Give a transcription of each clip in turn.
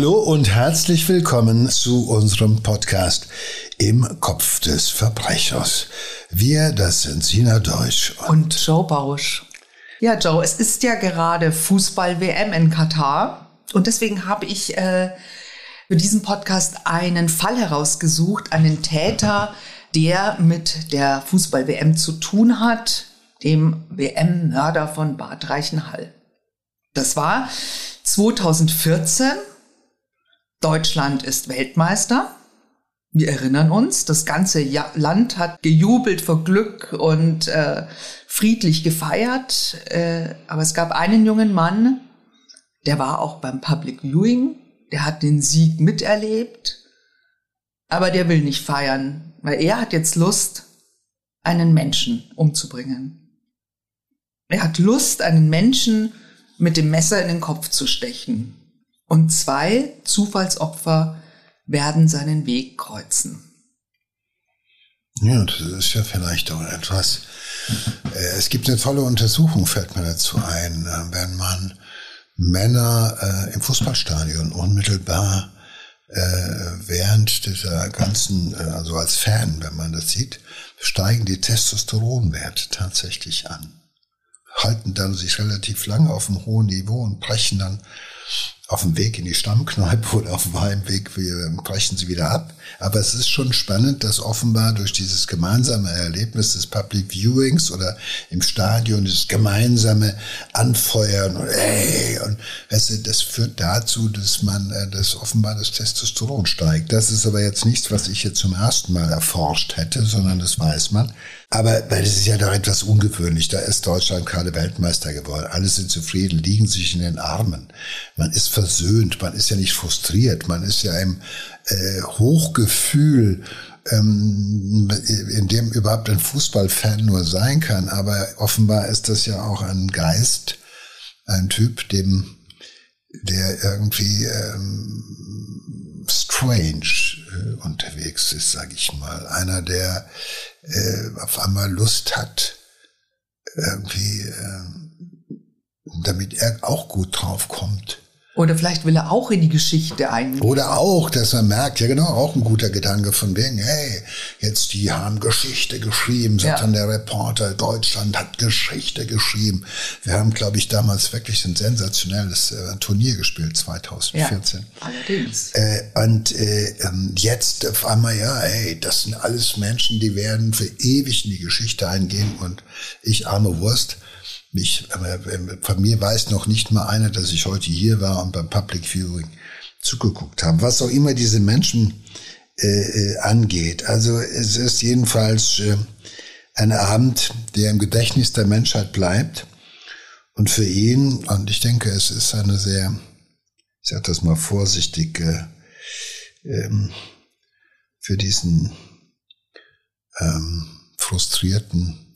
Hallo und herzlich willkommen zu unserem Podcast Im Kopf des Verbrechers. Wir, das sind Sina Deutsch und, und Joe Bausch. Ja, Joe, es ist ja gerade Fußball-WM in Katar und deswegen habe ich äh, für diesen Podcast einen Fall herausgesucht, einen Täter, der mit der Fußball-WM zu tun hat, dem WM-Mörder von Bad Reichenhall. Das war 2014 Deutschland ist Weltmeister. Wir erinnern uns, das ganze Land hat gejubelt vor Glück und äh, friedlich gefeiert. Äh, aber es gab einen jungen Mann, der war auch beim Public Viewing, der hat den Sieg miterlebt, aber der will nicht feiern, weil er hat jetzt Lust, einen Menschen umzubringen. Er hat Lust, einen Menschen mit dem Messer in den Kopf zu stechen und zwei Zufallsopfer werden seinen Weg kreuzen. Ja, das ist ja vielleicht auch etwas. Äh, es gibt eine tolle Untersuchung, fällt mir dazu ein, äh, wenn man Männer äh, im Fußballstadion unmittelbar während dieser ganzen, also als Fan, wenn man das sieht, steigen die Testosteronwerte tatsächlich an. Halten dann sich relativ lange auf einem hohen Niveau und brechen dann auf dem Weg in die Stammkneipe oder auf dem Heimweg brechen sie wieder ab. Aber es ist schon spannend, dass offenbar durch dieses gemeinsame Erlebnis des Public Viewings oder im Stadion dieses gemeinsame Anfeuern und ey, und weißt du, das führt dazu, dass man, äh, dass offenbar das Testosteron steigt. Das ist aber jetzt nichts, was ich jetzt zum ersten Mal erforscht hätte, sondern das weiß man. Aber weil das ist ja doch etwas ungewöhnlich. Da ist Deutschland gerade Weltmeister geworden. Alle sind zufrieden, liegen sich in den Armen. Man ist versöhnt, man ist ja nicht frustriert, man ist ja im äh, Hochgefühl, ähm, in dem überhaupt ein Fußballfan nur sein kann. Aber offenbar ist das ja auch ein Geist, ein Typ, dem der irgendwie ähm, strange äh, unterwegs ist, sage ich mal. Einer, der äh, auf einmal Lust hat, irgendwie, äh, damit er auch gut drauf kommt. Oder vielleicht will er auch in die Geschichte ein. Oder auch, dass er merkt, ja genau, auch ein guter Gedanke von wegen, hey, jetzt die haben Geschichte geschrieben, sagt ja. dann der Reporter, Deutschland hat Geschichte geschrieben. Wir haben, glaube ich, damals wirklich ein sensationelles äh, Turnier gespielt, 2014. Ja, allerdings. Äh, und äh, ähm, jetzt auf einmal, ja, hey, das sind alles Menschen, die werden für ewig in die Geschichte eingehen und ich arme Wurst mich, von mir weiß noch nicht mal einer, dass ich heute hier war und beim Public Viewing zugeguckt habe. Was auch immer diese Menschen äh, äh, angeht. Also es ist jedenfalls äh, ein Abend, der im Gedächtnis der Menschheit bleibt. Und für ihn, und ich denke, es ist eine sehr, ich sage das mal vorsichtig, äh, ähm, für diesen ähm, frustrierten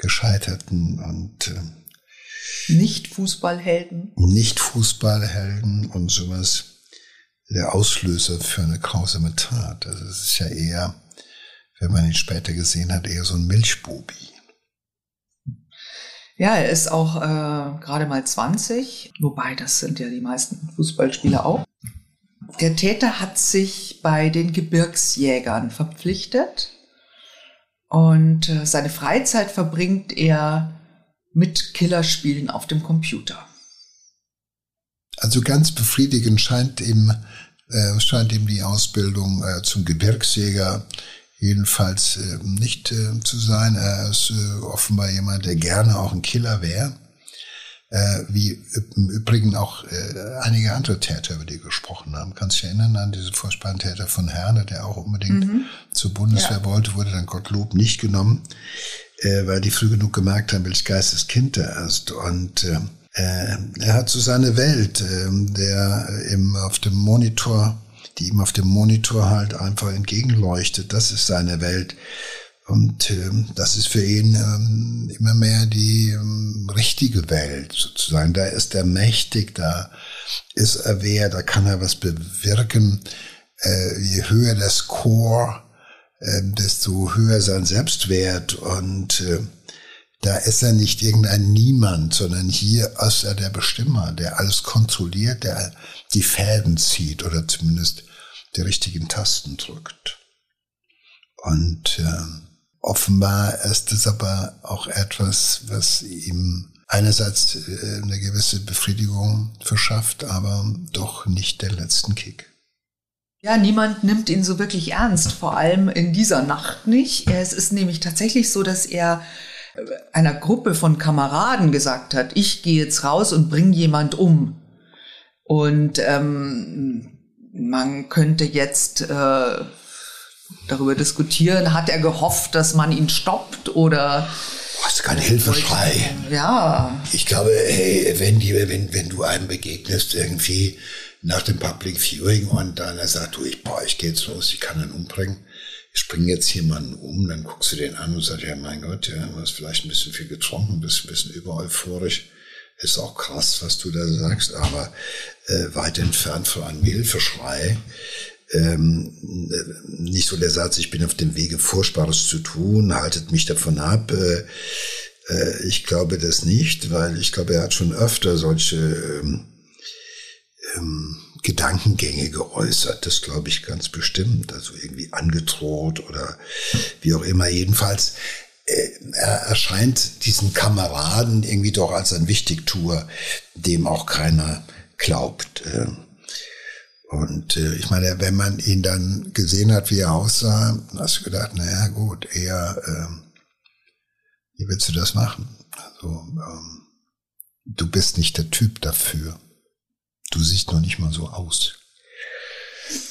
gescheiterten und äh, nicht Fußballhelden. Nicht Fußballhelden und sowas der Auslöser für eine grausame Tat. Also es ist ja eher, wenn man ihn später gesehen hat, eher so ein Milchbubi. Ja, er ist auch äh, gerade mal 20, wobei das sind ja die meisten Fußballspieler auch. Der Täter hat sich bei den Gebirgsjägern verpflichtet und äh, seine Freizeit verbringt er mit Killerspielen auf dem Computer. Also ganz befriedigend scheint ihm, äh, scheint ihm die Ausbildung äh, zum Gebirgsjäger jedenfalls äh, nicht äh, zu sein. Er ist offenbar jemand, der gerne auch ein Killer wäre äh, wie im Übrigen auch äh, einige andere Täter, über die gesprochen haben. Kannst du dich erinnern an diesen furchtbaren Täter von Herne, der auch unbedingt mhm. zur Bundeswehr ja. wollte, wurde dann Gottlob nicht genommen, äh, weil die früh genug gemerkt haben, welches Geisteskind er ist. Und äh, äh, er hat so seine Welt, äh, der ihm auf dem Monitor, die ihm auf dem Monitor halt einfach entgegenleuchtet. Das ist seine Welt. Und ähm, das ist für ihn ähm, immer mehr die ähm, richtige Welt sozusagen. Da ist er mächtig, da ist er wer, da kann er was bewirken. Äh, je höher das Chor, äh, desto höher sein Selbstwert und äh, Da ist er nicht irgendein Niemand, sondern hier ist er der Bestimmer, der alles kontrolliert, der die Fäden zieht oder zumindest die richtigen Tasten drückt. Und äh, offenbar ist es aber auch etwas, was ihm einerseits äh, eine gewisse Befriedigung verschafft, aber doch nicht den letzten Kick. Ja, niemand nimmt ihn so wirklich ernst, vor allem in dieser Nacht nicht. Es ist nämlich tatsächlich so, dass er äh, einer Gruppe von Kameraden gesagt hat, ich gehe jetzt raus und bringe jemand um. Und ähm, man könnte jetzt äh, darüber diskutieren, hat er gehofft, dass man ihn stoppt oder das ist kein Hilfeschrei. Ja. Ich glaube, hey, wenn, die, wenn, wenn du einem begegnest, irgendwie nach dem Public Viewing und dann er sagt, du, ich, boah, ich gehe jetzt los, ich kann ihn umbringen. Ich springe jetzt jemanden um, dann guckst du den an und sagst, ja, mein Gott, ja, du hast vielleicht ein bisschen viel getrunken, bist ein bisschen übereuphorisch. Ist auch krass, was du da sagst, aber äh, weit entfernt von einem Hilfeschrei. Ähm, nicht so der Satz, ich bin auf dem Wege, Furchtbares zu tun, haltet mich davon ab. Äh, äh, ich glaube das nicht, weil ich glaube, er hat schon öfter solche ähm, ähm, Gedankengänge geäußert. Das glaube ich ganz bestimmt. Also irgendwie angedroht oder wie auch immer. Jedenfalls, äh, er erscheint diesen Kameraden irgendwie doch als ein Wichtigtour, dem auch keiner glaubt. Und äh, ich meine, wenn man ihn dann gesehen hat, wie er aussah, hast du gedacht, naja gut, eher, ähm, wie willst du das machen? Also, ähm, du bist nicht der Typ dafür. Du siehst noch nicht mal so aus.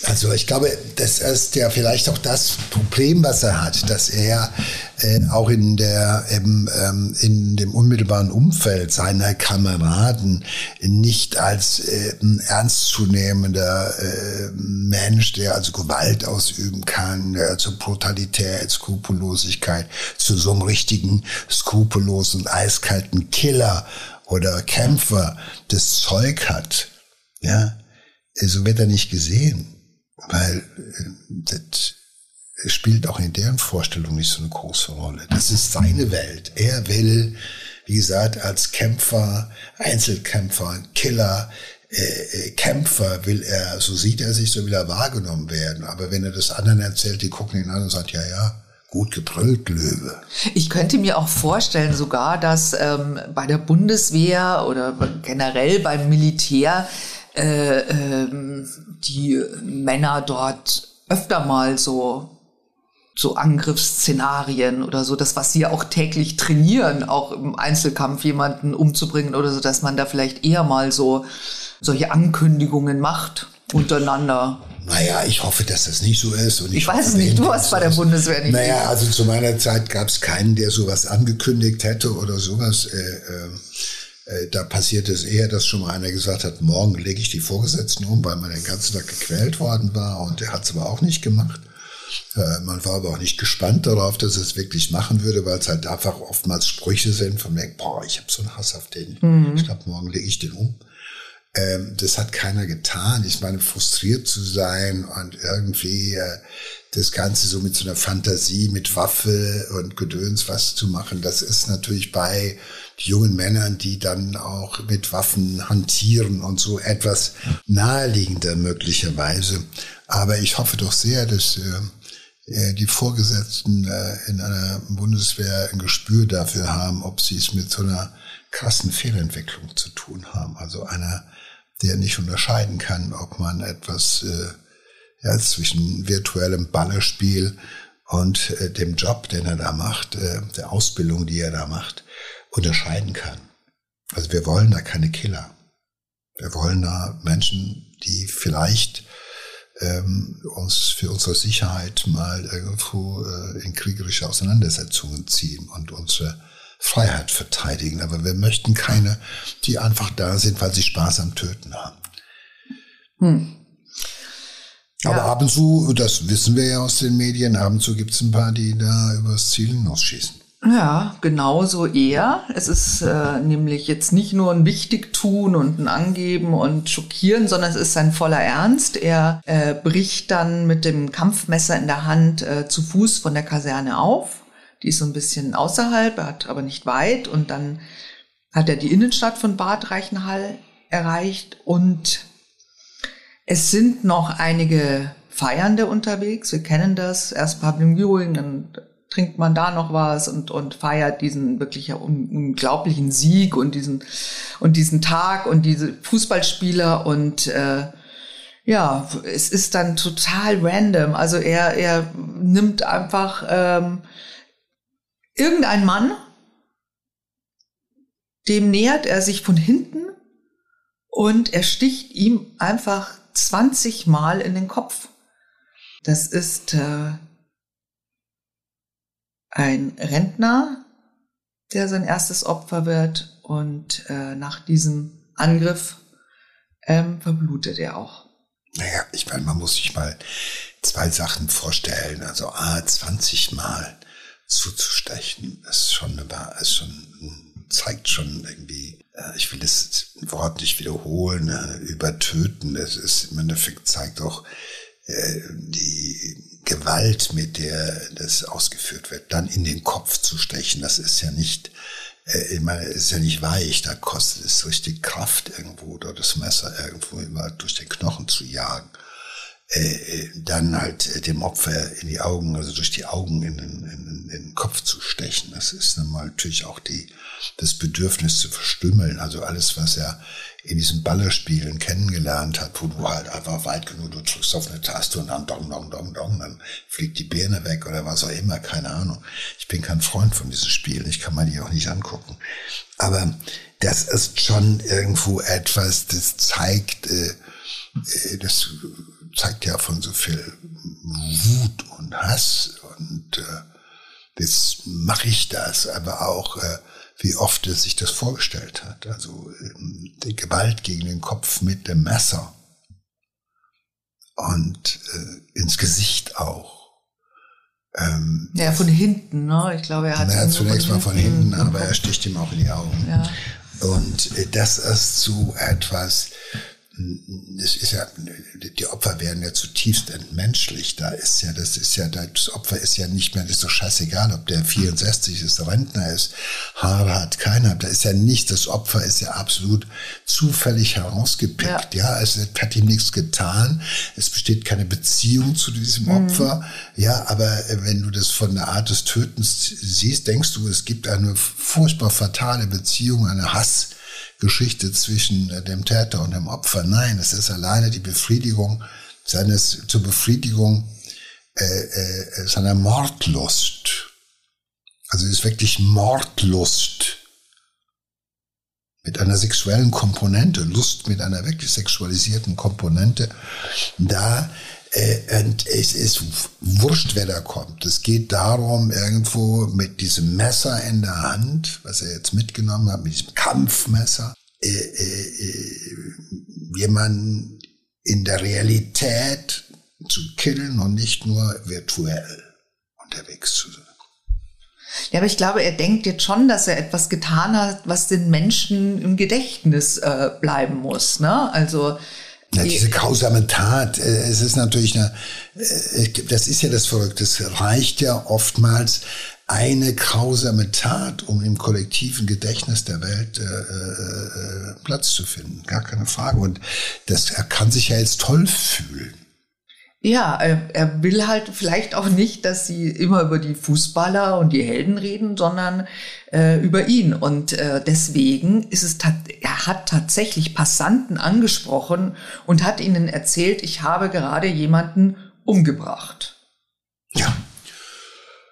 Also ich glaube, das ist ja vielleicht auch das Problem, was er hat, dass er äh, auch in der eben, ähm, in dem unmittelbaren Umfeld seiner Kameraden nicht als äh, ernstzunehmender äh, Mensch, der also Gewalt ausüben kann, der also Brutalität, Skrupellosigkeit zu so einem richtigen skrupellosen, eiskalten Killer oder Kämpfer das Zeug hat. Ja, so wird er nicht gesehen, weil äh, das spielt auch in deren Vorstellung nicht so eine große Rolle. Das ist seine Welt. Er will, wie gesagt, als Kämpfer, Einzelkämpfer, Killer, äh, äh, Kämpfer will er, so sieht er sich, so will er wahrgenommen werden. Aber wenn er das anderen erzählt, die gucken ihn an und sagen, ja, ja, gut gebrüllt, Löwe. Ich könnte mir auch vorstellen sogar, dass ähm, bei der Bundeswehr oder generell beim Militär äh, ähm, die Männer dort öfter mal so so Angriffsszenarien oder so, das, was sie auch täglich trainieren, auch im Einzelkampf jemanden umzubringen oder so, dass man da vielleicht eher mal so solche Ankündigungen macht untereinander. Naja, ich hoffe, dass das nicht so ist. Und ich, ich weiß es nicht, du hast bei der Bundeswehr nicht. Naja, also zu meiner Zeit gab es keinen, der sowas angekündigt hätte oder sowas. Äh, äh, da passiert es eher, dass schon mal einer gesagt hat, morgen lege ich die Vorgesetzten um, weil man den ganzen Tag gequält worden war und der hat es aber auch nicht gemacht. Äh, man war aber auch nicht gespannt darauf, dass es wirklich machen würde, weil es halt einfach oftmals Sprüche sind von mir, boah, ich habe so einen Hass auf den. Mhm. Ich glaube, morgen lege ich den um. Ähm, das hat keiner getan. Ich meine, frustriert zu sein und irgendwie äh, das Ganze so mit so einer Fantasie, mit Waffe und Gedöns was zu machen, das ist natürlich bei jungen Männern, die dann auch mit Waffen hantieren und so etwas naheliegender möglicherweise. Aber ich hoffe doch sehr, dass äh, äh, die Vorgesetzten äh, in einer Bundeswehr ein Gespür dafür haben, ob sie es mit so einer krassen Fehlentwicklung zu tun haben. Also einer, der nicht unterscheiden kann, ob man etwas äh, ja, zwischen virtuellem Ballerspiel und äh, dem Job, den er da macht, äh, der Ausbildung, die er da macht, unterscheiden kann. Also wir wollen da keine Killer. Wir wollen da Menschen, die vielleicht ähm, uns für unsere Sicherheit mal irgendwo äh, in kriegerische Auseinandersetzungen ziehen und unsere Freiheit verteidigen. Aber wir möchten keine, die einfach da sind, weil sie Spaß am Töten haben. Hm. Aber ja. ab und zu, das wissen wir ja aus den Medien, ab und zu gibt es ein paar, die da übers Ziel hinausschießen. Ja, genauso eher. Es ist äh, nämlich jetzt nicht nur ein Wichtigtun und ein Angeben und Schockieren, sondern es ist sein voller Ernst. Er äh, bricht dann mit dem Kampfmesser in der Hand äh, zu Fuß von der Kaserne auf, Die ist so ein bisschen außerhalb, hat aber nicht weit. Und dann hat er die Innenstadt von Bad Reichenhall erreicht. Und es sind noch einige Feiernde unterwegs. Wir kennen das. Erst Public Viewing, dann trinkt man da noch was und, und feiert diesen wirklich unglaublichen Sieg und diesen, und diesen Tag und diese Fußballspieler und äh, ja, es ist dann total random. Also er, er nimmt einfach ähm, irgendein Mann, dem nähert er sich von hinten und er sticht ihm einfach 20 Mal in den Kopf. Das ist äh, ein Rentner, der sein erstes Opfer wird und äh, nach diesem Angriff ähm, verblutet er auch. Naja, ich meine, man muss sich mal zwei Sachen vorstellen. Also A, 20 Mal zuzustechen, ist schon, ist schon, zeigt schon irgendwie, ich will das Wort nicht wiederholen, äh, übertöten. Es ist im Endeffekt zeigt auch äh, die Gewalt, mit der das ausgeführt wird, dann in den Kopf zu stechen, das ist ja nicht, äh, ich ist ja nicht weich, da kostet es richtig Kraft irgendwo oder das Messer irgendwo immer durch den Knochen zu jagen. Äh, äh dann halt äh, dem Opfer in die Augen, also durch die Augen in den, in, in den Kopf zu stechen. Das ist nun mal natürlich auch die, das Bedürfnis zu verstümmeln. Also alles, was er in diesen Ballerspielen kennengelernt hat, wo du halt einfach weit genug, du drückst auf eine Taste und dann dong, dong, dong, dong, dann fliegt die Birne weg oder was auch immer, keine Ahnung. Ich bin kein Freund von diesen Spielen, ich kann mir die auch nicht angucken. Aber das ist schon irgendwo etwas, das zeigt, äh, äh das zeigt ja von so viel Wut und Hass und äh, jetzt mache ich das, aber auch äh, wie oft er sich das vorgestellt hat. Also ähm, die Gewalt gegen den Kopf mit dem Messer und äh, ins Gesicht auch. Ähm, ja, von hinten, ne? Ich glaube, er hat. Ja, zunächst mal von hinten, aber er sticht ihm auch in die Augen. Ja. Und äh, das ist so etwas, es ist ja, die Opfer werden ja zutiefst entmenschlich. Da ist ja, das ist ja, das Opfer ist ja nicht mehr, das ist doch scheißegal, ob der 64 ist, Rentner ist, Haare hat keiner. Da ist ja nicht, das Opfer ist ja absolut zufällig herausgepickt. Ja, ja es hat ihm nichts getan. Es besteht keine Beziehung zu diesem mhm. Opfer. Ja, aber wenn du das von der Art des Tötens siehst, denkst du, es gibt eine furchtbar fatale Beziehung, eine Hass, Geschichte zwischen äh, dem Täter und dem Opfer. Nein, es ist alleine die Befriedigung seines, zur Befriedigung äh, äh, seiner Mordlust. Also es ist wirklich Mordlust mit einer sexuellen Komponente, Lust mit einer wirklich sexualisierten Komponente. Da äh, und es ist wurscht, wer da kommt. Es geht darum, irgendwo mit diesem Messer in der Hand, was er jetzt mitgenommen hat, mit diesem Kampfmesser, äh, äh, äh, jemanden in der Realität zu killen und nicht nur virtuell unterwegs zu sein. Ja, aber ich glaube, er denkt jetzt schon, dass er etwas getan hat, was den Menschen im Gedächtnis äh, bleiben muss. Ne? Also ja, diese grausame Tat, äh, es ist natürlich eine, äh, das ist ja das Verrückte, es reicht ja oftmals eine grausame Tat, um im kollektiven Gedächtnis der Welt äh, äh, Platz zu finden. Gar keine Frage. Und das, er kann sich ja jetzt toll fühlen. Ja, er will halt vielleicht auch nicht, dass sie immer über die Fußballer und die Helden reden, sondern äh, über ihn. Und äh, deswegen ist es, er hat tatsächlich Passanten angesprochen und hat ihnen erzählt, ich habe gerade jemanden umgebracht. Ja.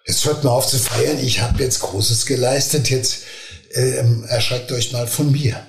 Jetzt hört mal auf zu feiern, ich habe jetzt Großes geleistet, jetzt ähm, erschreckt euch mal von mir.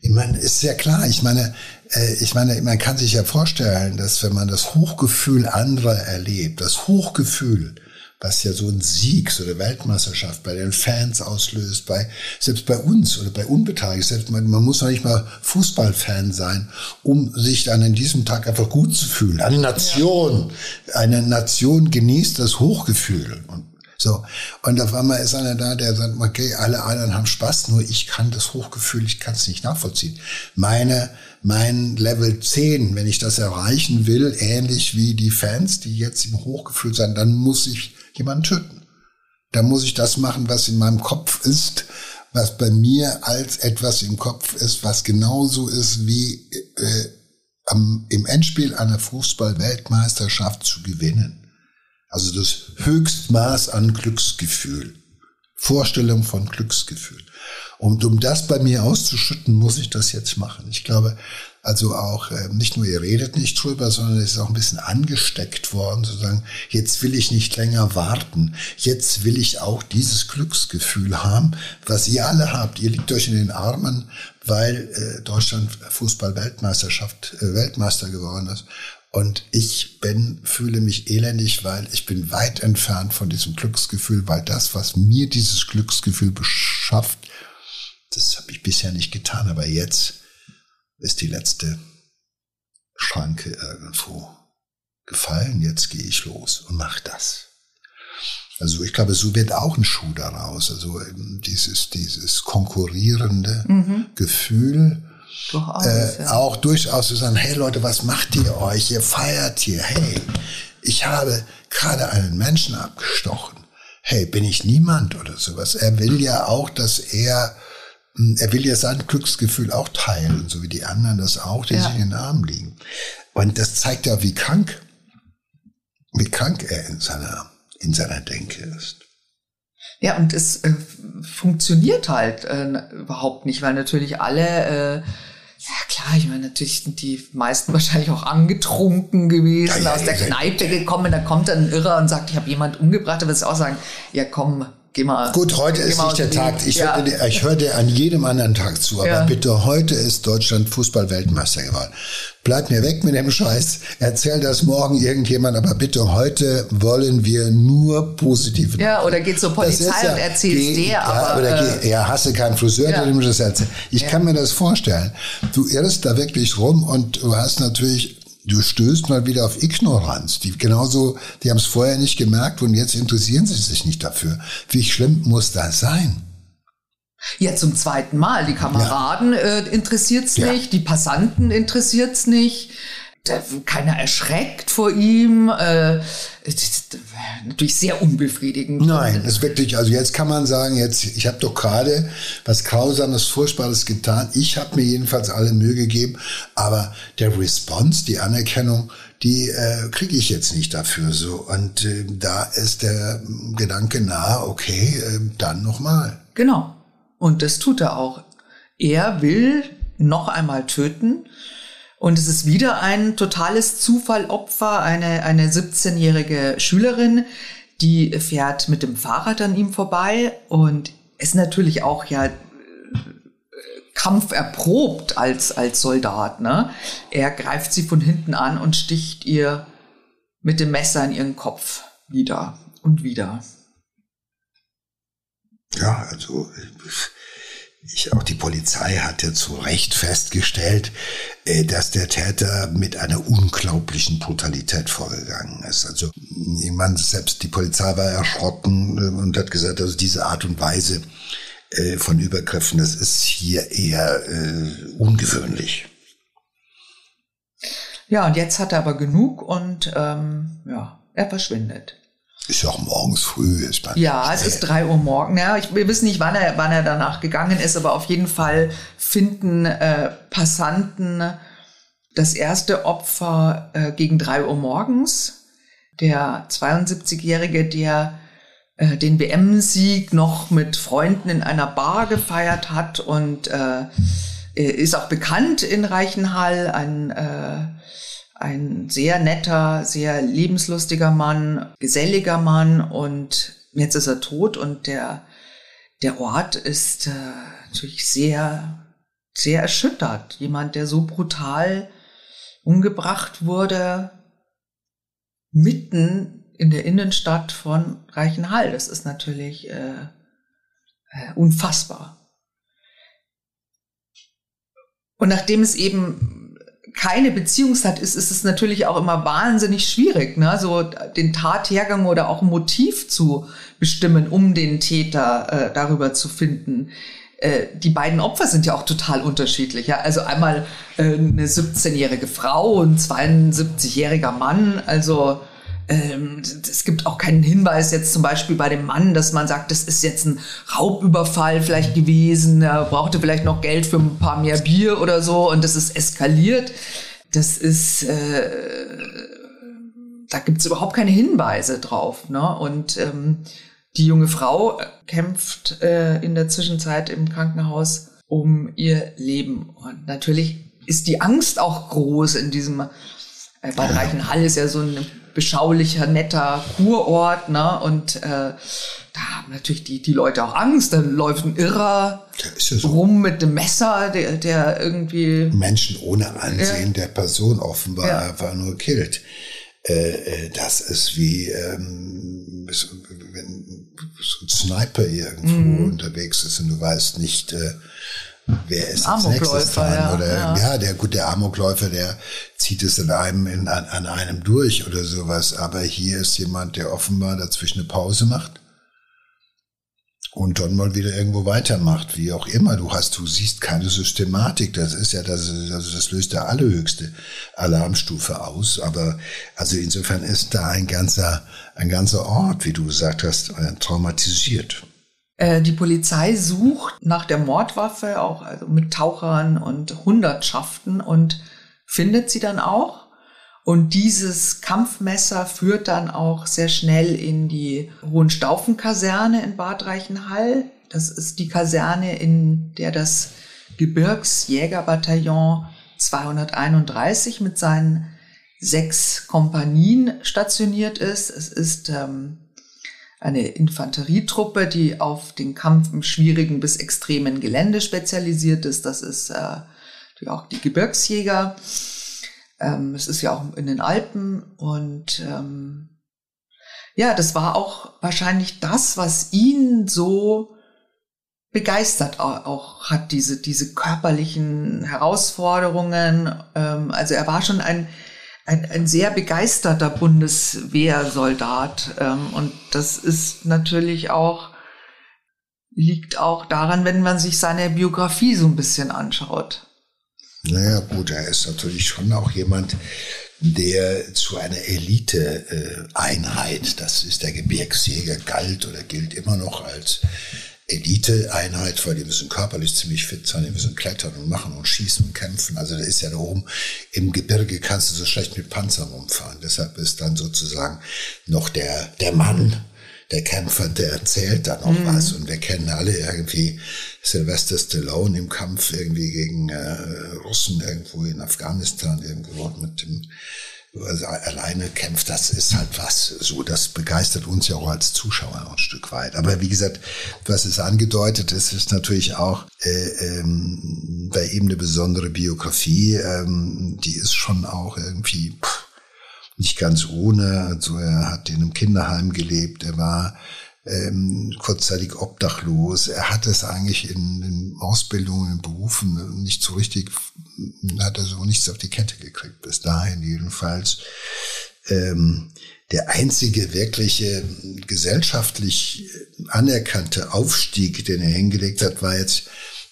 Ich meine, ist ja klar, ich meine, äh, ich meine, man kann sich ja vorstellen, dass wenn man das Hochgefühl anderer erlebt, das Hochgefühl, was ja so ein Sieg, so eine Weltmeisterschaft bei den Fans auslöst, bei, selbst bei uns oder bei Unbeteiligten, selbst man, man muss noch nicht mal Fußballfan sein, um sich dann in diesem Tag einfach gut zu fühlen. Eine Nation, ja. eine Nation genießt das Hochgefühl. Und so. Und auf einmal ist einer da, der sagt, okay, alle anderen haben Spaß, nur ich kann das Hochgefühl, ich kann es nicht nachvollziehen. Meine, mein Level 10, wenn ich das erreichen will, ähnlich wie die Fans, die jetzt im Hochgefühl sind, dann muss ich jemanden töten. Da muss ich das machen, was in meinem Kopf ist, was bei mir als etwas im Kopf ist, was genauso ist wie äh, am, im Endspiel einer Fußball-Weltmeisterschaft zu gewinnen. Also das Höchstmaß an Glücksgefühl. Vorstellung von Glücksgefühl. Und um das bei mir auszuschütten, muss ich das jetzt machen. Ich glaube, also auch äh, nicht nur ihr redet nicht drüber, sondern es ist auch ein bisschen angesteckt worden, zu sagen, jetzt will ich nicht länger warten. Jetzt will ich auch dieses Glücksgefühl haben, was ihr alle habt. Ihr liegt euch in den Armen, weil äh, Deutschland Fußball-Weltmeisterschaft, äh, Weltmeister geworden ist. Und ich bin, fühle mich elendig, weil ich bin weit entfernt von diesem Glücksgefühl, weil das, was mir dieses Glücksgefühl beschafft, das habe ich bisher nicht getan, aber jetzt ist die letzte Schranke irgendwo gefallen. Jetzt gehe ich los und mache das. Also ich glaube, so wird auch ein Schuh daraus. Also dieses, dieses konkurrierende mhm. Gefühl, durchaus, äh, ja. auch durchaus zu sagen, hey Leute, was macht ihr euch? Ihr feiert hier. Hey, ich habe gerade einen Menschen abgestochen. Hey, bin ich niemand oder sowas? Er will ja auch, dass er hm, er will ja sein Glücksgefühl auch teilen, so wie die anderen das auch, die ja. sich in den Armen liegen. Und das zeigt ja, wie krank, wie krank er in seiner, in seiner Denke ist. Ja, und es äh, funktioniert halt äh, überhaupt nicht, weil natürlich alle, äh, ja klar, ich meine, natürlich sind die meisten wahrscheinlich auch angetrunken gewesen, ja, ja, aus der Kneipe gekommen, da kommt dann ein Irrer und sagt, ich habe jemand umgebracht, da wirst du auch sagen, ja komm, Geh mal, Gut, heute ist nicht der Tag. Ich, ja. höre, ich höre dir an jedem anderen Tag zu, aber ja. bitte, heute ist Deutschland Fußball-Weltmeister geworden. Bleib mir weg mit dem Scheiß. Erzähl das morgen irgendjemand, aber bitte, heute wollen wir nur positive. Ja, oder geh zur Polizei ja, und erzähl's dir. Ja, aber, oder äh, geh, ja, hasse keinen Friseur, der dem das erzählt. Ich kann mir das vorstellen. Du irrst da wirklich rum und du hast natürlich du stößt mal wieder auf Ignoranz. Die genauso, die haben es vorher nicht gemerkt und jetzt interessieren sie sich nicht dafür. Wie schlimm muss das sein? Ja, zum zweiten Mal. Die Kameraden ja. äh, interessiert's ja. nicht, die Passanten interessiert's nicht keiner erschreckt vor ihm. Äh, natürlich sehr unbefriedigend. Nein, das ist wirklich, also jetzt kann man sagen, jetzt, ich habe doch gerade was Grausames, Furchtbares getan. Ich habe mir jedenfalls alle Mühe gegeben, aber der Response, die Anerkennung, die äh, kriege ich jetzt nicht dafür so. Und äh, da ist der Gedanke nahe, okay, äh, dann nochmal. Genau. Und das tut er auch. Er will noch einmal töten und es ist wieder ein totales Zufallopfer, eine, eine 17-jährige Schülerin, die fährt mit dem Fahrrad an ihm vorbei und ist natürlich auch ja kampferprobt als, als Soldat. Ne? Er greift sie von hinten an und sticht ihr mit dem Messer in ihren Kopf wieder und wieder. Ja, also ich, auch die Polizei hat ja zu Recht festgestellt, äh, dass der Täter mit einer unglaublichen Brutalität vorgegangen ist. Also jemand, selbst die Polizei war erschrocken äh, und hat gesagt, also diese Art und Weise äh, von Übergriffen, das ist hier eher ungewöhnlich. Ja, und jetzt hat er aber genug und ähm, ja, er verschwindet. Ist ja auch morgens früh. Ist ja, es ist drei Uhr morgen. Ja, ich, wir wissen nicht, wann er, wann er danach gegangen ist, aber auf jeden Fall finden äh, Passanten das erste Opfer äh, gegen drei Uhr morgens. Der 72-Jährige, der äh, den WM-Sieg noch mit Freunden in einer Bar gefeiert hat und äh, ist auch bekannt in Reichenhall, ein äh, ein sehr netter, sehr lebenslustiger Mann, geselliger Mann und jetzt ist er tot und der, der Ort ist äh, natürlich sehr, sehr erschüttert. Jemand, der so brutal umgebracht wurde, mitten in der Innenstadt von Reichenhall. Das ist natürlich äh, äh, unfassbar. Und nachdem es eben keine Beziehung hat, ist, ist es natürlich auch immer wahnsinnig schwierig, ne? so den Tathergang oder auch ein Motiv zu bestimmen, um den Täter äh, darüber zu finden. Äh, die beiden Opfer sind ja auch total unterschiedlich. Ja? Also einmal äh, eine 17-jährige Frau und 72-jähriger Mann. Also ähm, es gibt auch keinen Hinweis jetzt zum Beispiel bei dem Mann, dass man sagt, das ist jetzt ein Raubüberfall vielleicht gewesen, er brauchte vielleicht noch Geld für ein paar mehr Bier oder so und das ist eskaliert. Das ist, äh, da gibt es überhaupt keine Hinweise drauf. Ne? Und ähm, die junge Frau kämpft äh, in der Zwischenzeit im Krankenhaus um ihr Leben. Und natürlich ist die Angst auch groß in diesem äh, Bad Reichenhall ist ja so ein beschaulicher, netter Kurort, ne? Und äh, da haben natürlich die, die Leute auch Angst. Da läuft ein Irrer ja so. rum mit dem Messer, der, der irgendwie. Menschen ohne Ansehen ja. der Person offenbar ja. einfach nur killt. Äh, äh das ist wie ähm, wenn so ein Sniper irgendwo mhm. unterwegs ist und du weißt nicht, äh, wer ist als nächstes dran? Ja, oder ja. ja, der gut, der Amokläufer, der zieht es in einem in, an, an einem durch oder sowas. Aber hier ist jemand, der offenbar dazwischen eine Pause macht und dann mal wieder irgendwo weitermacht, wie auch immer. Du hast, du siehst keine Systematik. Das ist ja das, das, das löst der allerhöchste Alarmstufe aus. Aber also insofern ist da ein ganzer, ein ganzer Ort, wie du gesagt hast, äh, traumatisiert. Äh, die Polizei sucht nach der Mordwaffe auch also mit Tauchern und Hundertschaften und findet sie dann auch. Und dieses Kampfmesser führt dann auch sehr schnell in die Hohenstaufen-Kaserne in Bad Reichenhall. Das ist die Kaserne, in der das Gebirgsjägerbataillon 231 mit seinen sechs Kompanien stationiert ist. Es ist ähm, eine Infanterietruppe, die auf den Kampf im schwierigen bis extremen Gelände spezialisiert ist. Das ist äh, auch die Gebirgsjäger. Ähm, es ist ja auch in den Alpen und ähm, ja, das war auch wahrscheinlich das, was ihn so begeistert auch hat, diese, diese körperlichen Herausforderungen. Ähm, also er war schon ein ein, ein sehr begeisterter Bundeswehrsoldat. Ähm, und das ist natürlich auch, liegt auch daran, wenn man sich seine Biografie so ein bisschen anschaut. Naja, gut, er ist natürlich schon auch jemand, der zu einer Elite-Einheit, das ist der Gebirgsjäger, galt oder gilt immer noch als Elite-Einheit, weil die müssen körperlich ziemlich fit sein, die müssen klettern und machen und schießen und kämpfen. Also da ist ja da oben im Gebirge kannst du so schlecht mit Panzern rumfahren. Deshalb ist dann sozusagen noch der, der Mann, der Kämpfer, der erzählt dann noch mhm. was. Und wir kennen alle irgendwie Sylvester Stallone im Kampf irgendwie gegen äh, Russen irgendwo in Afghanistan irgendwo mit dem also alleine kämpft, das ist halt was. So, das begeistert uns ja auch als Zuschauer ein Stück weit. Aber wie gesagt, was es angedeutet ist, ist natürlich auch äh, ähm, bei ihm eine besondere Biografie. Ähm, die ist schon auch irgendwie pff, nicht ganz ohne. Also er hat in einem Kinderheim gelebt. Er war ähm, kurzzeitig obdachlos. Er hat es eigentlich in, in Ausbildungen, in Berufen nicht so richtig, hat er so nichts auf die Kette gekriegt, bis dahin jedenfalls. Ähm, der einzige wirkliche gesellschaftlich anerkannte Aufstieg, den er hingelegt hat, war jetzt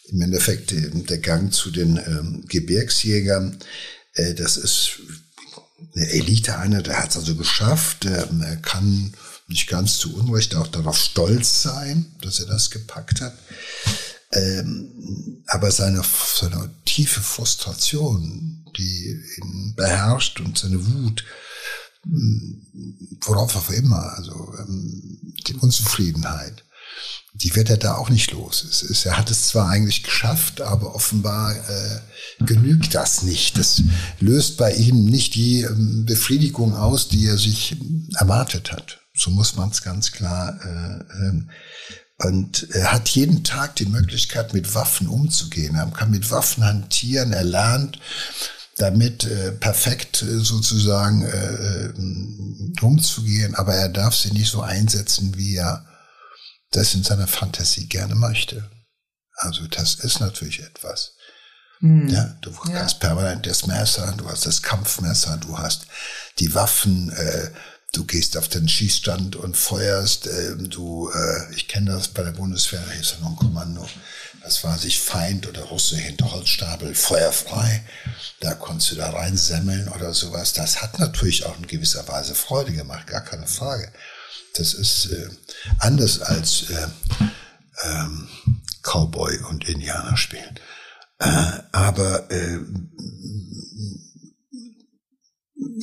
im Endeffekt der Gang zu den ähm, Gebirgsjägern. Äh, das ist eine Elite einer, der hat es also geschafft. Ähm, er kann nicht ganz zu Unrecht auch darauf stolz sein, dass er das gepackt hat. Ähm, aber seine, seine tiefe Frustration, die ihn beherrscht und seine Wut, hm, worauf auch immer, also ähm, die Unzufriedenheit, die wird er da auch nicht los. Es ist, er hat es zwar eigentlich geschafft, aber offenbar äh, genügt das nicht. Das löst bei ihm nicht die ähm, Befriedigung aus, die er sich erwartet hat. So muss man es ganz klar. Äh, ähm, und er hat jeden Tag die Möglichkeit, mit Waffen umzugehen. Er kann mit Waffen hantieren. Er lernt damit äh, perfekt äh, sozusagen äh, äh, umzugehen, aber er darf sie nicht so einsetzen, wie er das in seiner Fantasie gerne möchte. Also das ist natürlich etwas. Mhm. Ja, du ja. hast permanent das Messer, du hast das Kampfmesser, du hast die Waffen, äh, du gehst auf den Schießstand und feuerst, äh, du, äh, ich kenne das bei der Bundeswehr, da ist ja noch ein Kommando, das war sich Feind oder Russe hinter Holzstapel, feuerfrei, da konntest du da reinsemmeln oder sowas. Das hat natürlich auch in gewisser Weise Freude gemacht, gar keine Frage. Das ist äh, anders als äh, ähm, Cowboy und Indianer spielen. Äh, aber äh,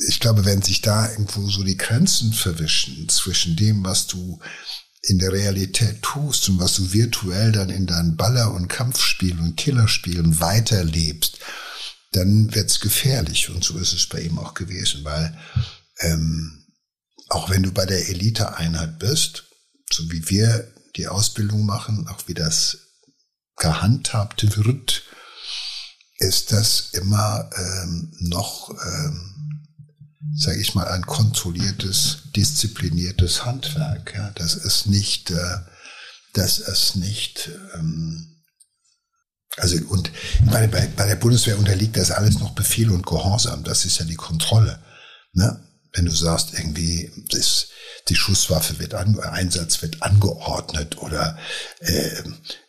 ich glaube, wenn sich da irgendwo so die Grenzen verwischen zwischen dem, was du in der Realität tust und was du virtuell dann in deinen Baller- und Kampfspielen und Killerspielen weiterlebst, dann wird's gefährlich. Und so ist es bei ihm auch gewesen, weil ähm, auch wenn du bei der Eliteeinheit bist, so wie wir die Ausbildung machen, auch wie das gehandhabt wird, ist das immer ähm, noch ähm, sage ich mal, ein kontrolliertes, diszipliniertes Handwerk. Ja, das ist nicht, äh, das ist nicht, ähm, also und bei, bei, bei der Bundeswehr unterliegt das alles noch Befehl und Gehorsam. Das ist ja die Kontrolle. Ne? Wenn du sagst, irgendwie, das, die Schusswaffe wird an, Einsatz wird angeordnet oder äh,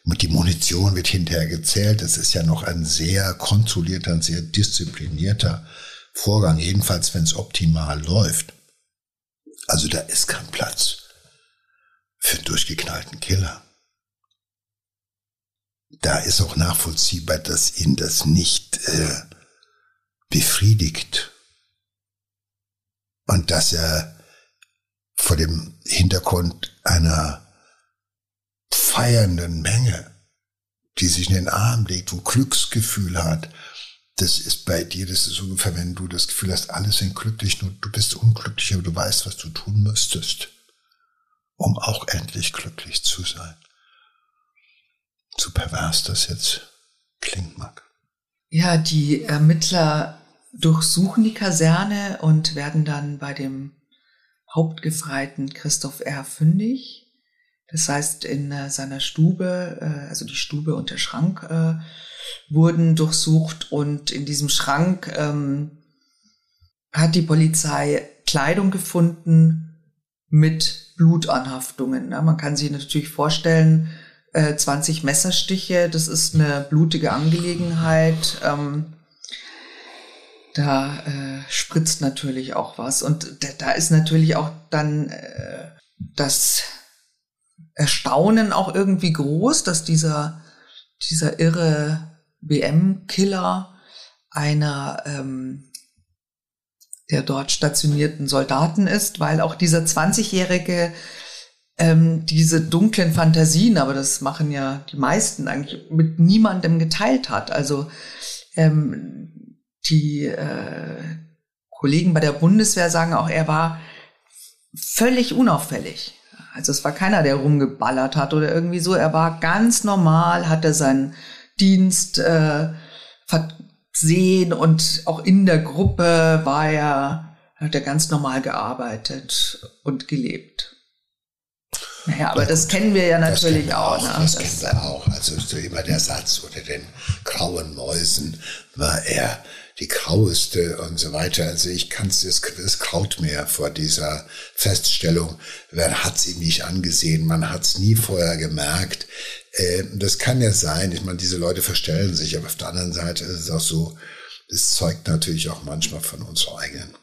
die Munition wird hinterher gezählt, das ist ja noch ein sehr kontrollierter, ein sehr disziplinierter Vorgang, jedenfalls wenn es optimal läuft. Also da ist kein Platz für einen durchgeknallten Killer. Da ist auch nachvollziehbar, dass ihn das nicht äh, befriedigt und dass er vor dem Hintergrund einer feiernden Menge, die sich in den Arm legt und Glücksgefühl hat, das ist bei dir, das ist ungefähr, wenn du das Gefühl hast, alle sind glücklich, nur du bist unglücklich, aber du weißt, was du tun müsstest, um auch endlich glücklich zu sein. So pervers das jetzt klingt mag. Ja, die Ermittler durchsuchen die Kaserne und werden dann bei dem Hauptgefreiten Christoph R. fündig. Das heißt, in äh, seiner Stube, äh, also die Stube und der Schrank, äh, wurden durchsucht und in diesem Schrank ähm, hat die Polizei Kleidung gefunden mit Blutanhaftungen. Ne? Man kann sich natürlich vorstellen, äh, 20 Messerstiche, das ist eine blutige Angelegenheit. Ähm, da äh, spritzt natürlich auch was. Und da ist natürlich auch dann äh, das Erstaunen auch irgendwie groß, dass dieser, dieser irre BM-Killer einer ähm, der dort stationierten Soldaten ist, weil auch dieser 20-Jährige ähm, diese dunklen Fantasien, aber das machen ja die meisten eigentlich, mit niemandem geteilt hat. Also ähm, die äh, Kollegen bei der Bundeswehr sagen auch, er war völlig unauffällig. Also es war keiner, der rumgeballert hat oder irgendwie so. Er war ganz normal, hatte seinen Dienst äh, versehen und auch in der Gruppe war er, hat er ganz normal gearbeitet und gelebt. Naja, aber das kennen wir ja natürlich auch. auch ne? Das, das kennen wir auch. Also so immer der Satz unter den grauen Mäusen war er die graueste und so weiter. Also ich kann es, es kraut mir vor dieser Feststellung. Wer hat es ihm nicht angesehen? Man hat es nie vorher gemerkt. Äh, das kann ja sein. Ich meine, diese Leute verstellen sich, aber auf der anderen Seite ist es auch so, es zeugt natürlich auch manchmal von unserer eigenen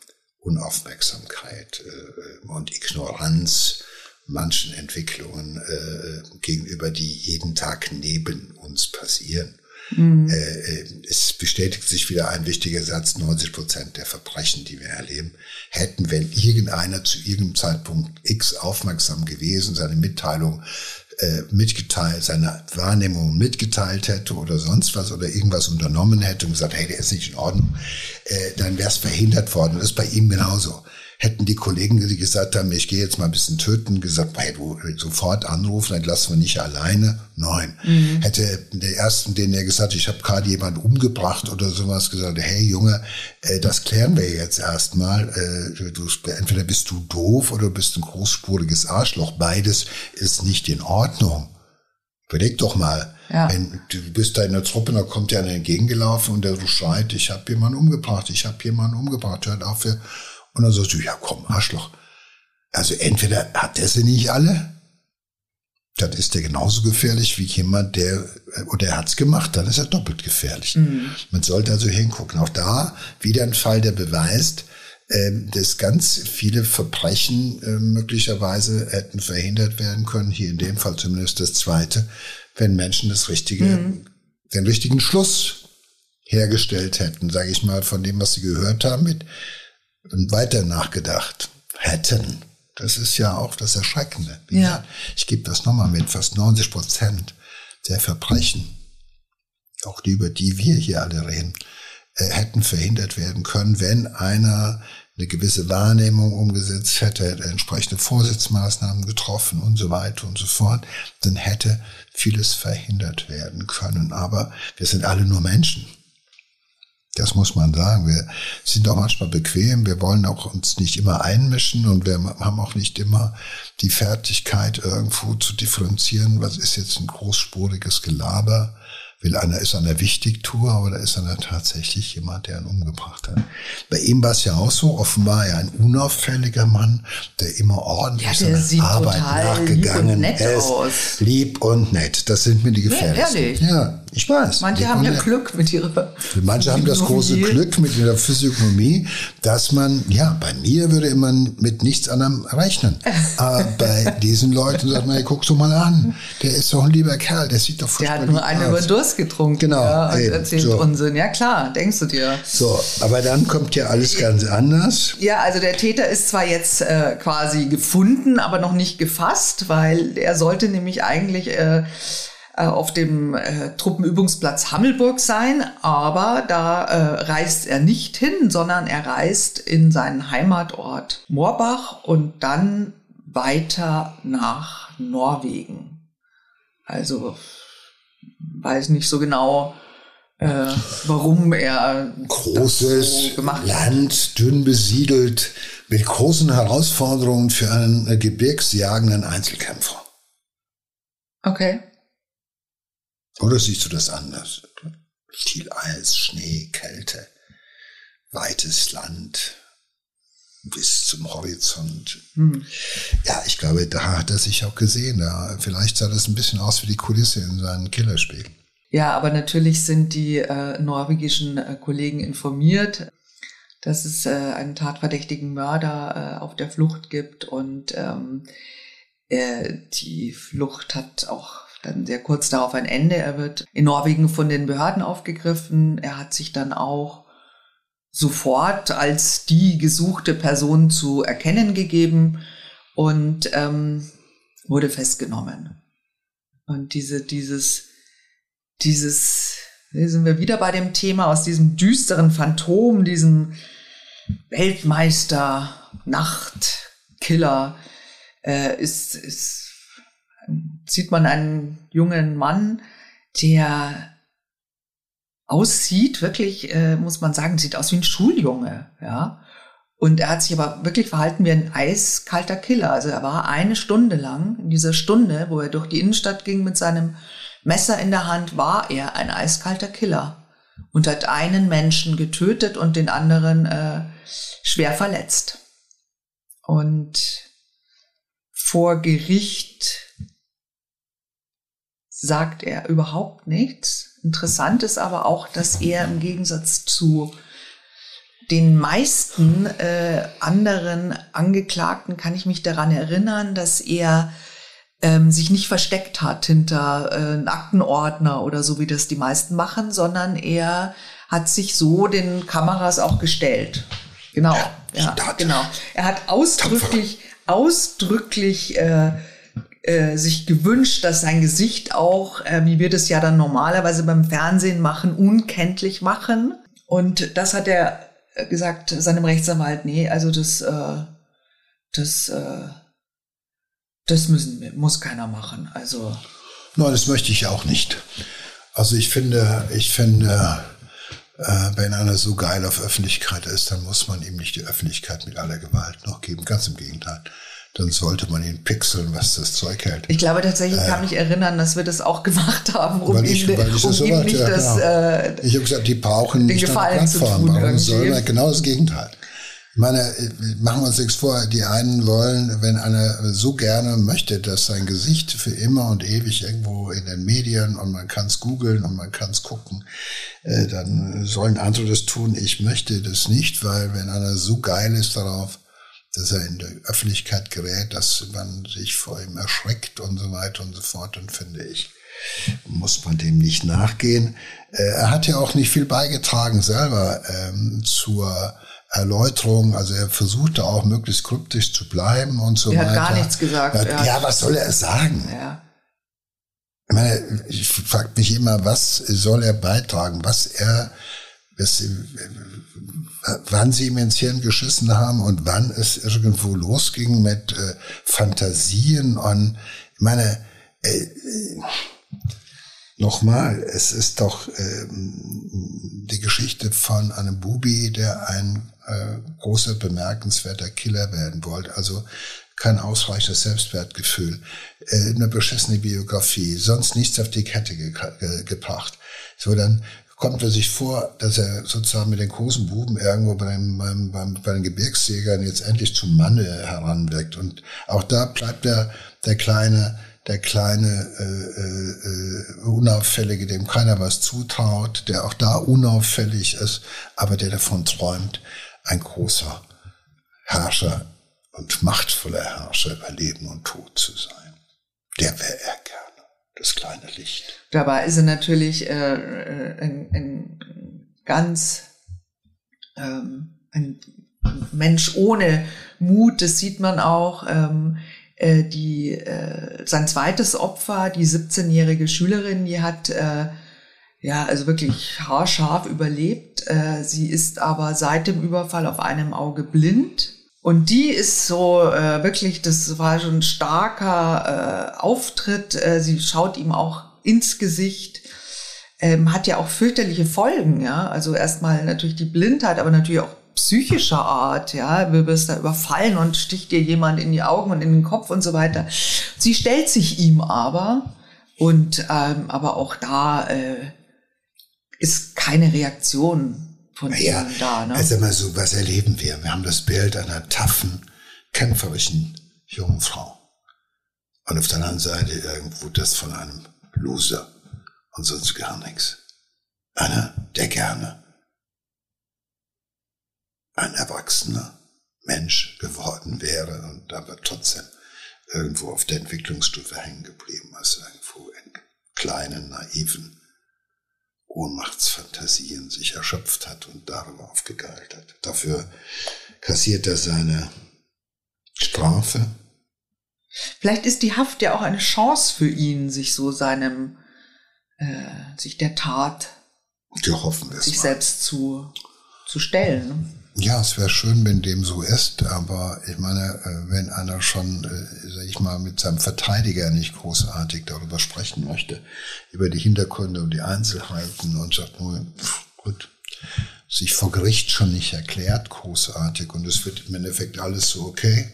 Unaufmerksamkeit äh, und Ignoranz manchen Entwicklungen äh, gegenüber, die jeden Tag neben uns passieren. Mhm. Äh, äh, es bestätigt sich wieder ein wichtiger Satz, 90 Prozent der Verbrechen, die wir erleben, hätten, wenn irgendeiner zu irgendeinem Zeitpunkt X aufmerksam gewesen, seine Mitteilung äh, mitgeteilt, seine Wahrnehmung mitgeteilt hätte oder sonst was oder irgendwas unternommen hätte und gesagt, hey, der ist nicht in Ordnung, äh, dann wäre es verhindert worden. Das ist bei ihm genauso hätten die Kollegen, die gesagt haben, ich gehe jetzt mal ein bisschen töten, gesagt, hey, du sofort anrufen, dann lassen wir nicht alleine. Nein. Mhm. Hätte der ersten, den er gesagt hat, ich habe gerade jemanden umgebracht oder sowas, gesagt, hey Junge, äh, das klären wir jetzt erstmal. Äh, du, entweder bist du doof oder bist ein großspuriges Arschloch. Beides ist nicht in Ordnung. Überleg doch mal, ja. wenn du bist da in der Truppe, da kommt dir einer entgegengelaufen und der schreit, ich habe jemanden umgebracht, ich habe jemanden umgebracht, hört auf, wir und dann sagst du, ja komm, Arschloch, Also entweder hat er sie nicht alle, dann ist er genauso gefährlich wie jemand, der, oder er hat's gemacht, dann ist er doppelt gefährlich. Mhm. Man sollte also hingucken. Auch da wieder ein Fall, der beweist, äh, dass ganz viele Verbrechen äh, möglicherweise hätten verhindert werden können. Hier in dem Fall zumindest das zweite, wenn Menschen das richtige, mhm. den richtigen Schluss hergestellt hätten, sage ich mal, von dem, was sie gehört haben, mit und weiter nachgedacht hätten. Das ist ja auch das Erschreckende. Ja. Ich gebe das nochmal mit, fast 90 Prozent der Verbrechen, auch die, über die wir hier alle reden, äh, hätten verhindert werden können, wenn einer eine gewisse Wahrnehmung umgesetzt hätte, hätte entsprechende Vorsitzmaßnahmen getroffen und so weiter und so fort, dann hätte vieles verhindert werden können. Aber wir sind alle nur Menschen. Das muss man sagen. Wir sind auch manchmal bequem. Wir wollen auch uns nicht immer einmischen und wir haben auch nicht immer die Fertigkeit, irgendwo zu differenzieren. Was ist jetzt ein großspuriges Gelaber? Will einer, ist einer Wichtigtour oder ist einer tatsächlich jemand, der ihn umgebracht hat? Bei ihm war es ja auch so, offenbar ja ein unauffälliger Mann, der immer ordentlich ja, seiner Arbeit nachgegangen lieb ist. Aus. Lieb und nett. Das sind mir die gefährlichsten. Ja, ehrlich? Ja, ich weiß. Manche haben ja Glück mit ihrer Manche haben das große Glück mit ihrer Physiognomie, dass man, ja, bei mir würde man mit nichts anderem rechnen. Aber bei diesen Leuten sagt man, hey, guckst du mal an, der ist doch ein lieber Kerl, der sieht doch furchtbar Der hat nur eine über Durst getrunken. Genau. Ja, und eben, erzählt so. Unsinn. Ja, klar, denkst du dir. So, aber dann kommt ja alles ganz anders. Ja, also der Täter ist zwar jetzt äh, quasi gefunden, aber noch nicht gefasst, weil er sollte nämlich eigentlich äh auf dem äh, Truppenübungsplatz Hammelburg sein, aber da äh, reist er nicht hin, sondern er reist in seinen Heimatort Moorbach und dann weiter nach Norwegen. Also weiß nicht so genau, äh, warum er großes so Land, dünn besiedelt, mit großen Herausforderungen für einen äh, gebirgsjagenden Einzelkämpfer. Okay. Oder siehst du das anders? Viel Eis, Schnee, Kälte, weites Land bis zum Horizont. Hm. Ja, ich glaube, da hat er sich auch gesehen. Da, vielleicht sah das ein bisschen aus wie die Kulisse in seinem Killerspiel. Ja, aber natürlich sind die äh, norwegischen äh, Kollegen informiert, dass es äh, einen tatverdächtigen Mörder äh, auf der Flucht gibt und ähm, äh, die Flucht hat auch dann sehr kurz darauf ein Ende. Er wird in Norwegen von den Behörden aufgegriffen. Er hat sich dann auch sofort als die gesuchte Person zu erkennen gegeben und ähm, wurde festgenommen. Und diese, dieses, dieses, hier sind wir wieder bei dem Thema aus diesem düsteren Phantom, diesem Weltmeister, Nachtkiller, äh, ist, ist, sieht man einen jungen Mann, der aussieht, wirklich, äh, muss man sagen, sieht aus wie ein Schuljunge, ja. Und er hat sich aber wirklich verhalten wie ein eiskalter Killer. Also er war eine Stunde lang, in dieser Stunde, wo er durch die Innenstadt ging mit seinem Messer in der Hand, war er ein eiskalter Killer und hat einen Menschen getötet und den anderen äh, schwer verletzt. Und vor Gericht sagt er überhaupt nichts Interessant ist aber auch, dass er im Gegensatz zu den meisten äh, anderen Angeklagten kann ich mich daran erinnern, dass er ähm, sich nicht versteckt hat hinter äh, einen Aktenordner oder so, wie das die meisten machen, sondern er hat sich so den Kameras auch gestellt. Genau, ja, genau. Er hat ausdrücklich, ausdrücklich äh, äh, sich gewünscht, dass sein Gesicht auch, äh, wie wir das ja dann normalerweise beim Fernsehen machen, unkenntlich machen. Und das hat er äh, gesagt seinem Rechtsanwalt, nee, also das, äh, das, äh, das müssen, muss keiner machen. Also. Nein, das möchte ich auch nicht. Also ich finde, ich finde, äh, wenn einer so geil auf Öffentlichkeit ist, dann muss man ihm nicht die Öffentlichkeit mit aller Gewalt noch geben. Ganz im Gegenteil dann sollte man ihn pixeln, was das Zeug hält. Ich glaube tatsächlich, ich äh, kann mich erinnern, dass wir das auch gemacht haben, um ich, ihm, um so ihm nicht ja, das, genau. äh, Ich habe gesagt, die brauchen nicht eine Plattform. Soll man? Genau das Gegenteil. Ich meine, machen wir uns nichts vor, die einen wollen, wenn einer so gerne möchte, dass sein Gesicht für immer und ewig irgendwo in den Medien und man kann es googeln und man kann es gucken, äh, dann sollen andere das tun. Ich möchte das nicht, weil wenn einer so geil ist darauf, dass er in der Öffentlichkeit gerät, dass man sich vor ihm erschreckt und so weiter und so fort, dann finde ich, muss man dem nicht nachgehen. Äh, er hat ja auch nicht viel beigetragen selber ähm, zur Erläuterung, also er versuchte auch möglichst kryptisch zu bleiben und so er weiter. Er hat gar nichts gesagt. Ja, ja, was soll er sagen? Ja. Ich meine, ich frage mich immer, was soll er beitragen, was er, was, wann sie ihm ins Hirn geschissen haben und wann es irgendwo losging mit äh, Fantasien und, ich meine, äh, Nochmal, es ist doch ähm, die Geschichte von einem Bubi, der ein äh, großer, bemerkenswerter Killer werden wollte. Also kein ausreichendes Selbstwertgefühl, äh, eine beschissene Biografie, sonst nichts auf die Kette ge gebracht. So, dann kommt er sich vor, dass er sozusagen mit den großen Buben irgendwo beim, beim, beim, bei den Gebirgsjägern jetzt endlich zum Manne heranweckt. Und auch da bleibt er der kleine der kleine äh, äh, unauffällige, dem keiner was zutraut, der auch da unauffällig ist, aber der davon träumt, ein großer Herrscher und machtvoller Herrscher über Leben und Tod zu sein. Der wäre er gerne, das kleine Licht. Dabei ist er natürlich äh, äh ein, ein ganz ähm, ein Mensch ohne Mut, das sieht man auch. Ähm, äh, die, äh, sein zweites Opfer, die 17-jährige Schülerin, die hat äh, ja also wirklich haarscharf überlebt. Äh, sie ist aber seit dem Überfall auf einem Auge blind. Und die ist so äh, wirklich, das war schon ein starker äh, Auftritt. Äh, sie schaut ihm auch ins Gesicht. Ähm, hat ja auch fürchterliche Folgen, ja. Also erstmal natürlich die Blindheit, aber natürlich auch psychischer Art, ja, du wirst da überfallen und sticht dir jemand in die Augen und in den Kopf und so weiter. Sie stellt sich ihm aber und ähm, aber auch da äh, ist keine Reaktion von naja, ihm da. Ne? Also mal so, was erleben wir? Wir haben das Bild einer taffen, kämpferischen jungen Frau. Und auf der anderen Seite irgendwo das von einem Loser und sonst gar nichts. Einer, der gerne ein erwachsener Mensch geworden wäre und aber trotzdem irgendwo auf der Entwicklungsstufe hängen geblieben ist, irgendwo in kleinen, naiven Ohnmachtsfantasien sich erschöpft hat und darüber aufgegeilt hat. Dafür kassiert er seine Strafe. Vielleicht ist die Haft ja auch eine Chance für ihn, sich so seinem, äh, sich der Tat, sich mal. selbst zu, zu stellen. Ja, es wäre schön, wenn dem so ist, aber ich meine, äh, wenn einer schon, äh, sag ich mal, mit seinem Verteidiger nicht großartig darüber sprechen möchte, über die Hintergründe und die Einzelheiten und sagt nur, gut, sich vor Gericht schon nicht erklärt, großartig und es wird im Endeffekt alles so okay.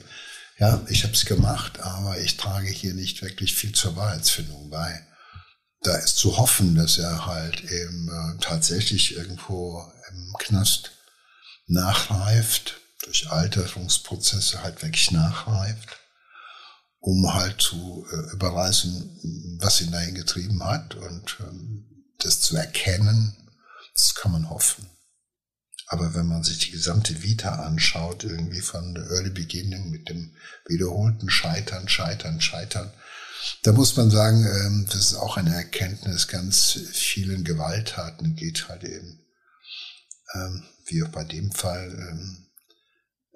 Ja, ich habe es gemacht, aber ich trage hier nicht wirklich viel zur Wahrheitsfindung bei. Da ist zu hoffen, dass er halt eben äh, tatsächlich irgendwo im Knast nachreift, durch Alterungsprozesse halt wirklich nachreift, um halt zu äh, überreißen, was ihn dahin getrieben hat und ähm, das zu erkennen, das kann man hoffen. Aber wenn man sich die gesamte Vita anschaut, irgendwie von der Early Beginning mit dem wiederholten Scheitern, Scheitern, Scheitern, da muss man sagen, ähm, das ist auch eine Erkenntnis ganz vielen Gewalttaten geht halt eben ähm, wie auch bei dem Fall, ähm,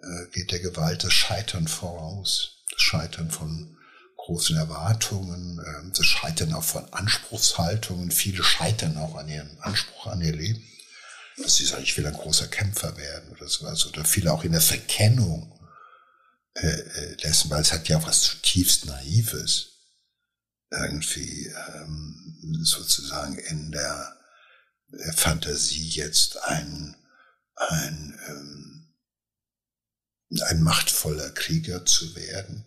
äh, geht der Gewalt das Scheitern voraus. Das Scheitern von großen Erwartungen, äh, das Scheitern auch von Anspruchshaltungen. Viele scheitern auch an ihrem Anspruch an ihr Leben. Dass sie sagen, ich will ein großer Kämpfer werden oder sowas. Oder viele auch in der Verkennung äh, äh dessen, weil es hat ja auch was zutiefst Naives. Irgendwie ähm, sozusagen in der Fantasie jetzt ein ein, ähm, ein machtvoller Krieger zu werden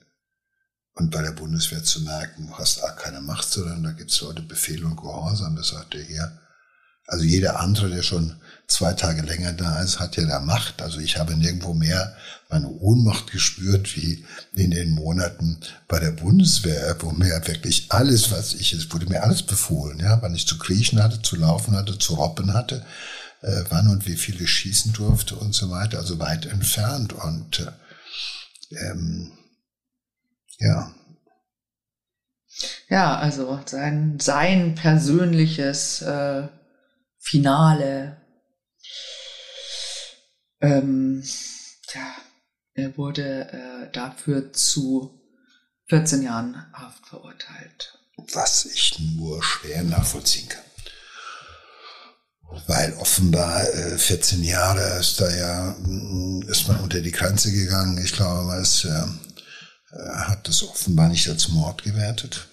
und bei der Bundeswehr zu merken, du hast A keine Macht, sondern da gibt's Leute Befehl und Gehorsam. Das sagt er hier, Also jeder andere, der schon zwei Tage länger da ist, hat ja da Macht. Also ich habe nirgendwo mehr meine Ohnmacht gespürt wie in den Monaten bei der Bundeswehr, wo mir wirklich alles, was ich, es wurde mir alles befohlen, ja, wann ich zu kriechen hatte, zu laufen hatte, zu robben hatte, äh, wann und wie viel ich schießen durfte und so weiter, also weit entfernt und äh, ähm, ja. Ja, also sein, sein persönliches äh, Finale ähm, tja, er wurde äh, dafür zu 14 Jahren Haft verurteilt. Was ich nur schwer nachvollziehen kann. Weil offenbar äh, 14 Jahre ist da ja, mm, ist man unter die Grenze gegangen. Ich glaube, es äh, hat das offenbar nicht als Mord gewertet.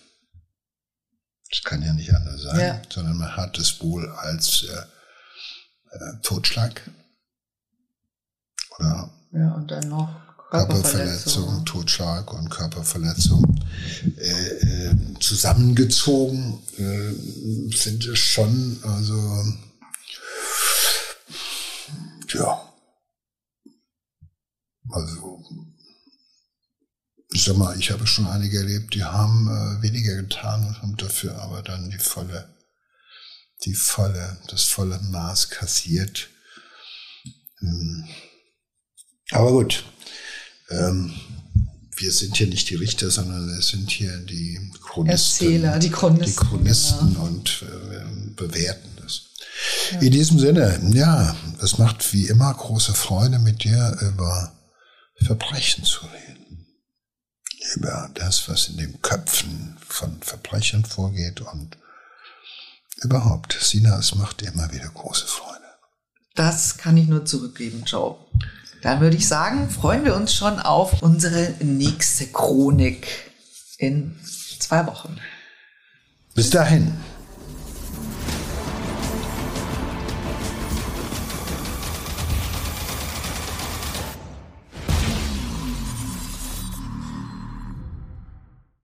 Das kann ja nicht anders sein, ja. sondern man hat es wohl als äh, äh, Totschlag oder ja, und dann noch Körperverletzung, Körperverletzung Totschlag und Körperverletzung äh, äh, zusammengezogen, äh, finde ich schon, also ja, also ich sag mal, ich habe schon einige erlebt, die haben äh, weniger getan und haben dafür aber dann die volle, die volle, das volle Maß kassiert. Hm. Aber gut, ähm, wir sind hier nicht die Richter, sondern es sind hier die Chronisten. Erzähler, die Chronisten. Die Chronisten genau. und äh, bewerten das. Ja. In diesem Sinne, ja, es macht wie immer große Freude, mit dir über Verbrechen zu reden. Über das, was in den Köpfen von Verbrechern vorgeht und überhaupt. Sina, es macht immer wieder große Freude. Das kann ich nur zurückgeben, Joe. Dann würde ich sagen, freuen wir uns schon auf unsere nächste Chronik in zwei Wochen. Bis dahin.